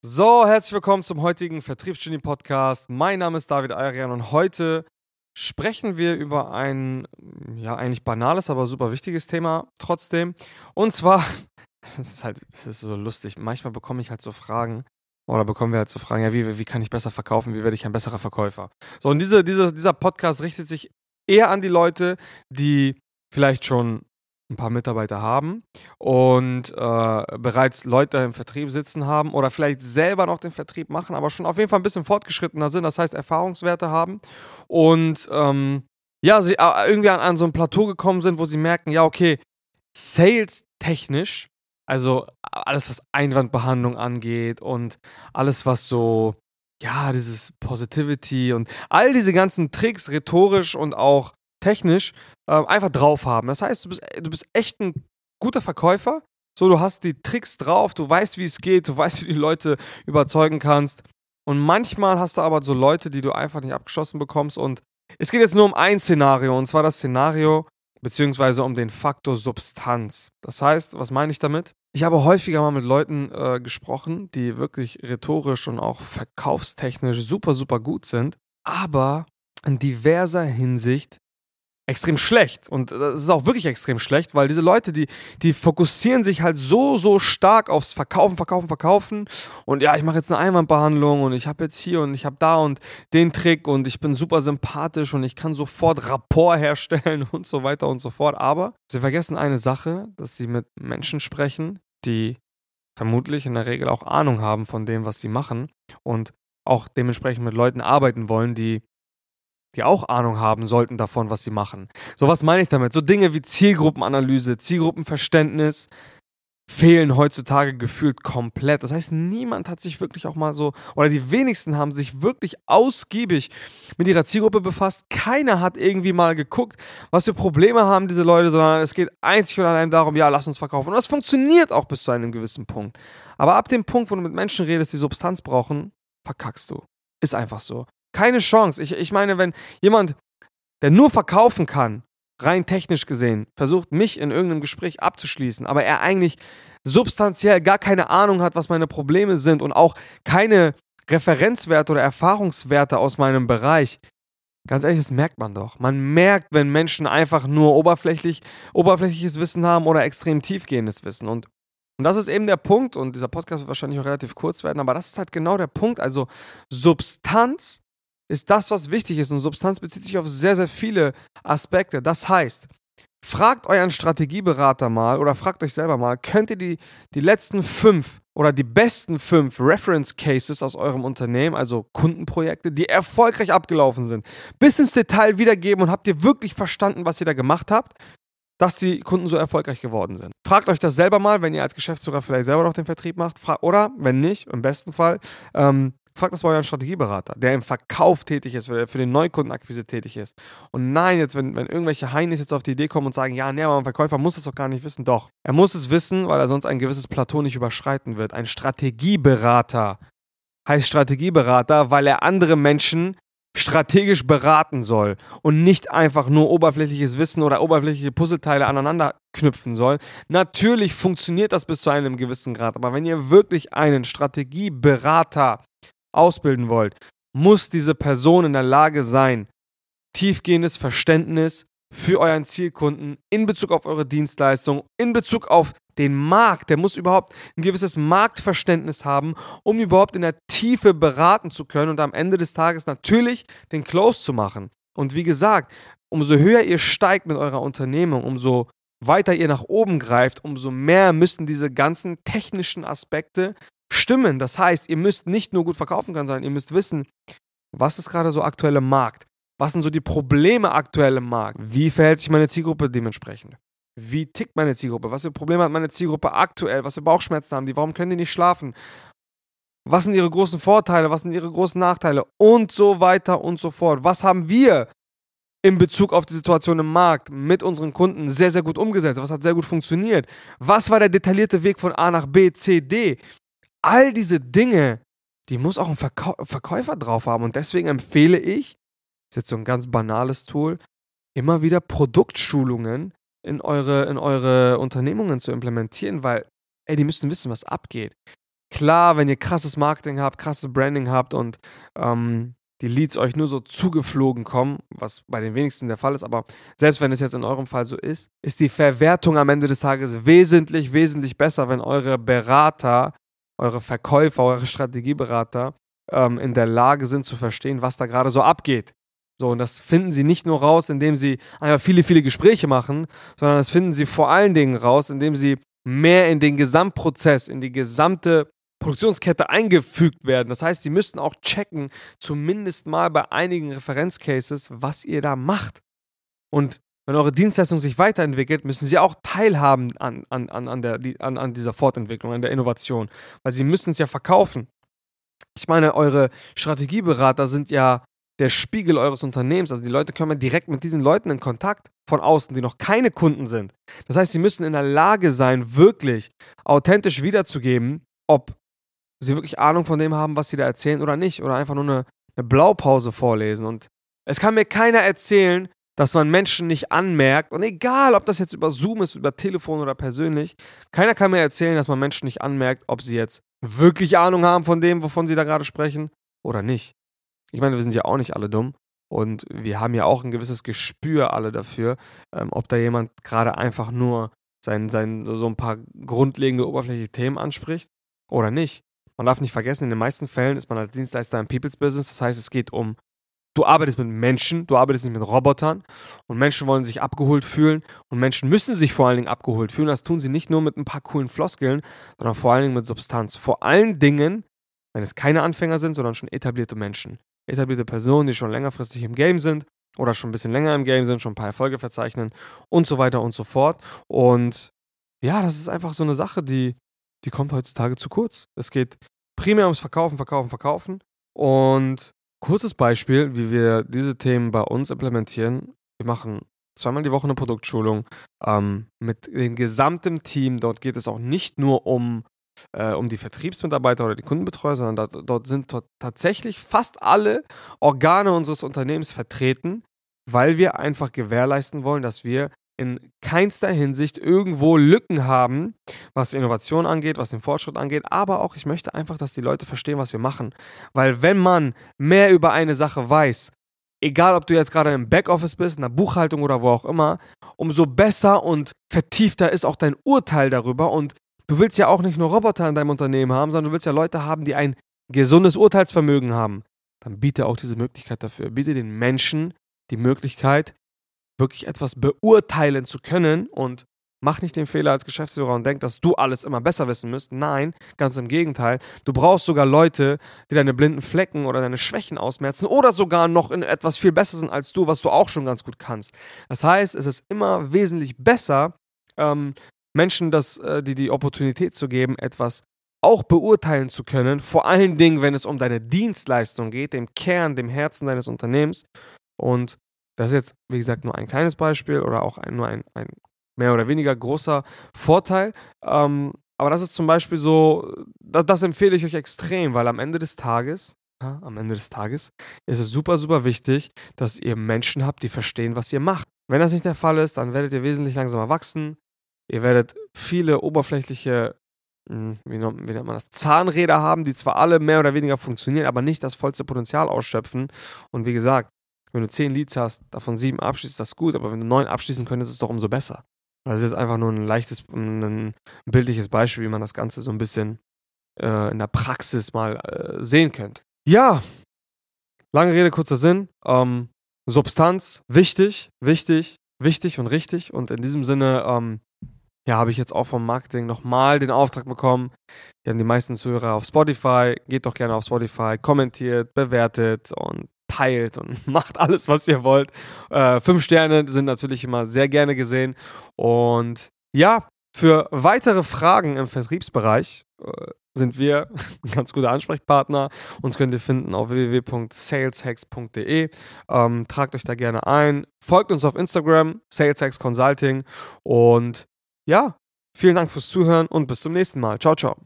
So, herzlich willkommen zum heutigen Vertriebsgenie Podcast. Mein Name ist David Ayrian und heute sprechen wir über ein, ja, eigentlich banales, aber super wichtiges Thema trotzdem. Und zwar, es ist halt, es ist so lustig. Manchmal bekomme ich halt so Fragen, oder bekommen wir halt so Fragen, ja, wie, wie kann ich besser verkaufen? Wie werde ich ein besserer Verkäufer? So, und diese, diese, dieser Podcast richtet sich eher an die Leute, die vielleicht schon ein paar Mitarbeiter haben und äh, bereits Leute im Vertrieb sitzen haben oder vielleicht selber noch den Vertrieb machen, aber schon auf jeden Fall ein bisschen fortgeschrittener sind, das heißt Erfahrungswerte haben und ähm, ja, sie äh, irgendwie an, an so ein Plateau gekommen sind, wo sie merken, ja, okay, sales technisch, also alles, was Einwandbehandlung angeht und alles, was so, ja, dieses Positivity und all diese ganzen Tricks, rhetorisch und auch technisch äh, einfach drauf haben. Das heißt, du bist, du bist echt ein guter Verkäufer. So, du hast die Tricks drauf, du weißt, wie es geht, du weißt, wie du die Leute überzeugen kannst. Und manchmal hast du aber so Leute, die du einfach nicht abgeschlossen bekommst. Und es geht jetzt nur um ein Szenario, und zwar das Szenario, beziehungsweise um den Faktor Substanz. Das heißt, was meine ich damit? Ich habe häufiger mal mit Leuten äh, gesprochen, die wirklich rhetorisch und auch verkaufstechnisch super, super gut sind, aber in diverser Hinsicht extrem schlecht. Und das ist auch wirklich extrem schlecht, weil diese Leute, die, die fokussieren sich halt so, so stark aufs Verkaufen, Verkaufen, Verkaufen. Und ja, ich mache jetzt eine Einwandbehandlung und ich habe jetzt hier und ich habe da und den Trick und ich bin super sympathisch und ich kann sofort Rapport herstellen und so weiter und so fort. Aber sie vergessen eine Sache, dass sie mit Menschen sprechen, die vermutlich in der Regel auch Ahnung haben von dem, was sie machen und auch dementsprechend mit Leuten arbeiten wollen, die die auch Ahnung haben sollten davon, was sie machen. So was meine ich damit? So Dinge wie Zielgruppenanalyse, Zielgruppenverständnis fehlen heutzutage gefühlt komplett. Das heißt, niemand hat sich wirklich auch mal so, oder die wenigsten haben sich wirklich ausgiebig mit ihrer Zielgruppe befasst. Keiner hat irgendwie mal geguckt, was für Probleme haben diese Leute, sondern es geht einzig und allein darum, ja, lass uns verkaufen. Und das funktioniert auch bis zu einem gewissen Punkt. Aber ab dem Punkt, wo du mit Menschen redest, die Substanz brauchen, verkackst du. Ist einfach so. Keine Chance. Ich, ich meine, wenn jemand, der nur verkaufen kann, rein technisch gesehen, versucht, mich in irgendeinem Gespräch abzuschließen, aber er eigentlich substanziell gar keine Ahnung hat, was meine Probleme sind und auch keine Referenzwerte oder Erfahrungswerte aus meinem Bereich. Ganz ehrlich, das merkt man doch. Man merkt, wenn Menschen einfach nur oberflächlich, oberflächliches Wissen haben oder extrem tiefgehendes Wissen. Und, und das ist eben der Punkt, und dieser Podcast wird wahrscheinlich auch relativ kurz werden, aber das ist halt genau der Punkt. Also Substanz ist das, was wichtig ist. Und Substanz bezieht sich auf sehr, sehr viele Aspekte. Das heißt, fragt euren Strategieberater mal oder fragt euch selber mal, könnt ihr die, die letzten fünf oder die besten fünf Reference Cases aus eurem Unternehmen, also Kundenprojekte, die erfolgreich abgelaufen sind, bis ins Detail wiedergeben und habt ihr wirklich verstanden, was ihr da gemacht habt? dass die Kunden so erfolgreich geworden sind. Fragt euch das selber mal, wenn ihr als Geschäftsführer vielleicht selber noch den Vertrieb macht. Oder, wenn nicht, im besten Fall, ähm, Fragt das bei euren Strategieberater, der im Verkauf tätig ist, der für den Neukundenakquise tätig ist. Und nein, jetzt, wenn, wenn irgendwelche Heinis jetzt auf die Idee kommen und sagen, ja, nee, aber ein Verkäufer muss das doch gar nicht wissen. Doch. Er muss es wissen, weil er sonst ein gewisses Plateau nicht überschreiten wird. Ein Strategieberater heißt Strategieberater, weil er andere Menschen strategisch beraten soll und nicht einfach nur oberflächliches Wissen oder oberflächliche Puzzleteile aneinander knüpfen soll. Natürlich funktioniert das bis zu einem gewissen Grad, aber wenn ihr wirklich einen Strategieberater ausbilden wollt, muss diese Person in der Lage sein, tiefgehendes Verständnis für euren Zielkunden in Bezug auf eure Dienstleistung, in Bezug auf den Markt. Der muss überhaupt ein gewisses Marktverständnis haben, um überhaupt in der Tiefe beraten zu können und am Ende des Tages natürlich den Close zu machen. Und wie gesagt, umso höher ihr steigt mit eurer Unternehmung, umso weiter ihr nach oben greift, umso mehr müssen diese ganzen technischen Aspekte stimmen. Das heißt, ihr müsst nicht nur gut verkaufen können, sondern ihr müsst wissen, was ist gerade so aktuell im Markt? Was sind so die Probleme aktuell im Markt? Wie verhält sich meine Zielgruppe dementsprechend? Wie tickt meine Zielgruppe? Was für Probleme hat meine Zielgruppe aktuell? Was für Bauchschmerzen haben die? Warum können die nicht schlafen? Was sind ihre großen Vorteile? Was sind ihre großen Nachteile? Und so weiter und so fort. Was haben wir in Bezug auf die Situation im Markt mit unseren Kunden sehr, sehr gut umgesetzt? Was hat sehr gut funktioniert? Was war der detaillierte Weg von A nach B, C, D? All diese Dinge, die muss auch ein Verkau Verkäufer drauf haben. Und deswegen empfehle ich, das ist jetzt so ein ganz banales Tool, immer wieder Produktschulungen in eure, in eure Unternehmungen zu implementieren, weil, ey, die müssen wissen, was abgeht. Klar, wenn ihr krasses Marketing habt, krasses Branding habt und ähm, die Leads euch nur so zugeflogen kommen, was bei den wenigsten der Fall ist, aber selbst wenn es jetzt in eurem Fall so ist, ist die Verwertung am Ende des Tages wesentlich, wesentlich besser, wenn eure Berater, eure Verkäufer, eure Strategieberater ähm, in der Lage sind zu verstehen, was da gerade so abgeht. So, und das finden sie nicht nur raus, indem sie einfach viele, viele Gespräche machen, sondern das finden sie vor allen Dingen raus, indem sie mehr in den Gesamtprozess, in die gesamte Produktionskette eingefügt werden. Das heißt, sie müssten auch checken, zumindest mal bei einigen Referenzcases, was ihr da macht. Und wenn eure Dienstleistung sich weiterentwickelt, müssen sie auch teilhaben an, an, an, der, an, an dieser Fortentwicklung, an der Innovation. Weil sie müssen es ja verkaufen. Ich meine, eure Strategieberater sind ja der Spiegel eures Unternehmens. Also die Leute kommen direkt mit diesen Leuten in Kontakt von außen, die noch keine Kunden sind. Das heißt, sie müssen in der Lage sein, wirklich authentisch wiederzugeben, ob sie wirklich Ahnung von dem haben, was sie da erzählen oder nicht. Oder einfach nur eine, eine Blaupause vorlesen. Und es kann mir keiner erzählen, dass man Menschen nicht anmerkt. Und egal, ob das jetzt über Zoom ist, über Telefon oder persönlich, keiner kann mir erzählen, dass man Menschen nicht anmerkt, ob sie jetzt wirklich Ahnung haben von dem, wovon sie da gerade sprechen oder nicht. Ich meine, wir sind ja auch nicht alle dumm. Und wir haben ja auch ein gewisses Gespür alle dafür, ähm, ob da jemand gerade einfach nur sein, sein, so ein paar grundlegende oberflächliche Themen anspricht oder nicht. Man darf nicht vergessen, in den meisten Fällen ist man als Dienstleister im People's Business. Das heißt, es geht um, du arbeitest mit Menschen, du arbeitest nicht mit Robotern. Und Menschen wollen sich abgeholt fühlen. Und Menschen müssen sich vor allen Dingen abgeholt fühlen. Das tun sie nicht nur mit ein paar coolen Floskeln, sondern vor allen Dingen mit Substanz. Vor allen Dingen, wenn es keine Anfänger sind, sondern schon etablierte Menschen. Etablierte Personen, die schon längerfristig im Game sind oder schon ein bisschen länger im Game sind, schon ein paar Erfolge verzeichnen und so weiter und so fort. Und ja, das ist einfach so eine Sache, die die kommt heutzutage zu kurz. Es geht primär ums Verkaufen, Verkaufen, Verkaufen. Und kurzes Beispiel, wie wir diese Themen bei uns implementieren. Wir machen zweimal die Woche eine Produktschulung ähm, mit dem gesamten Team. Dort geht es auch nicht nur um, äh, um die Vertriebsmitarbeiter oder die Kundenbetreuer, sondern dort, dort sind dort tatsächlich fast alle Organe unseres Unternehmens vertreten, weil wir einfach gewährleisten wollen, dass wir in keinster Hinsicht irgendwo Lücken haben, was Innovation angeht, was den Fortschritt angeht, aber auch ich möchte einfach, dass die Leute verstehen, was wir machen. Weil wenn man mehr über eine Sache weiß, egal ob du jetzt gerade im Backoffice bist, in der Buchhaltung oder wo auch immer, umso besser und vertiefter ist auch dein Urteil darüber und du willst ja auch nicht nur Roboter in deinem Unternehmen haben, sondern du willst ja Leute haben, die ein gesundes Urteilsvermögen haben. Dann biete auch diese Möglichkeit dafür. Biete den Menschen die Möglichkeit, wirklich etwas beurteilen zu können und mach nicht den Fehler als Geschäftsführer und denk, dass du alles immer besser wissen müsst. Nein, ganz im Gegenteil. Du brauchst sogar Leute, die deine blinden Flecken oder deine Schwächen ausmerzen oder sogar noch in etwas viel besser sind als du, was du auch schon ganz gut kannst. Das heißt, es ist immer wesentlich besser, ähm, Menschen das, äh, die, die Opportunität zu geben, etwas auch beurteilen zu können, vor allen Dingen, wenn es um deine Dienstleistung geht, dem Kern, dem Herzen deines Unternehmens. Und das ist jetzt, wie gesagt, nur ein kleines Beispiel oder auch ein, nur ein, ein mehr oder weniger großer Vorteil. Ähm, aber das ist zum Beispiel so, das, das, empfehle ich euch extrem, weil am Ende des Tages, ja, am Ende des Tages ist es super, super wichtig, dass ihr Menschen habt, die verstehen, was ihr macht. Wenn das nicht der Fall ist, dann werdet ihr wesentlich langsamer wachsen. Ihr werdet viele oberflächliche, hm, wie nennt, wie nennt man das, Zahnräder haben, die zwar alle mehr oder weniger funktionieren, aber nicht das vollste Potenzial ausschöpfen. Und wie gesagt, wenn du zehn Leads hast, davon sieben abschließt, ist das gut, aber wenn du neun abschließen könntest, ist es doch umso besser. Das ist jetzt einfach nur ein leichtes, ein bildliches Beispiel, wie man das Ganze so ein bisschen äh, in der Praxis mal äh, sehen könnte. Ja, lange Rede, kurzer Sinn. Ähm, Substanz, wichtig, wichtig, wichtig und richtig. Und in diesem Sinne, ähm, ja, habe ich jetzt auch vom Marketing nochmal den Auftrag bekommen. Wir haben die meisten Zuhörer auf Spotify. Geht doch gerne auf Spotify, kommentiert, bewertet und teilt und macht alles, was ihr wollt. Äh, fünf Sterne sind natürlich immer sehr gerne gesehen. Und ja, für weitere Fragen im Vertriebsbereich äh, sind wir ein ganz guter Ansprechpartner. Uns könnt ihr finden auf www.saleshacks.de. Ähm, tragt euch da gerne ein. Folgt uns auf Instagram, Saleshacks Consulting. Und ja, vielen Dank fürs Zuhören und bis zum nächsten Mal. Ciao, ciao.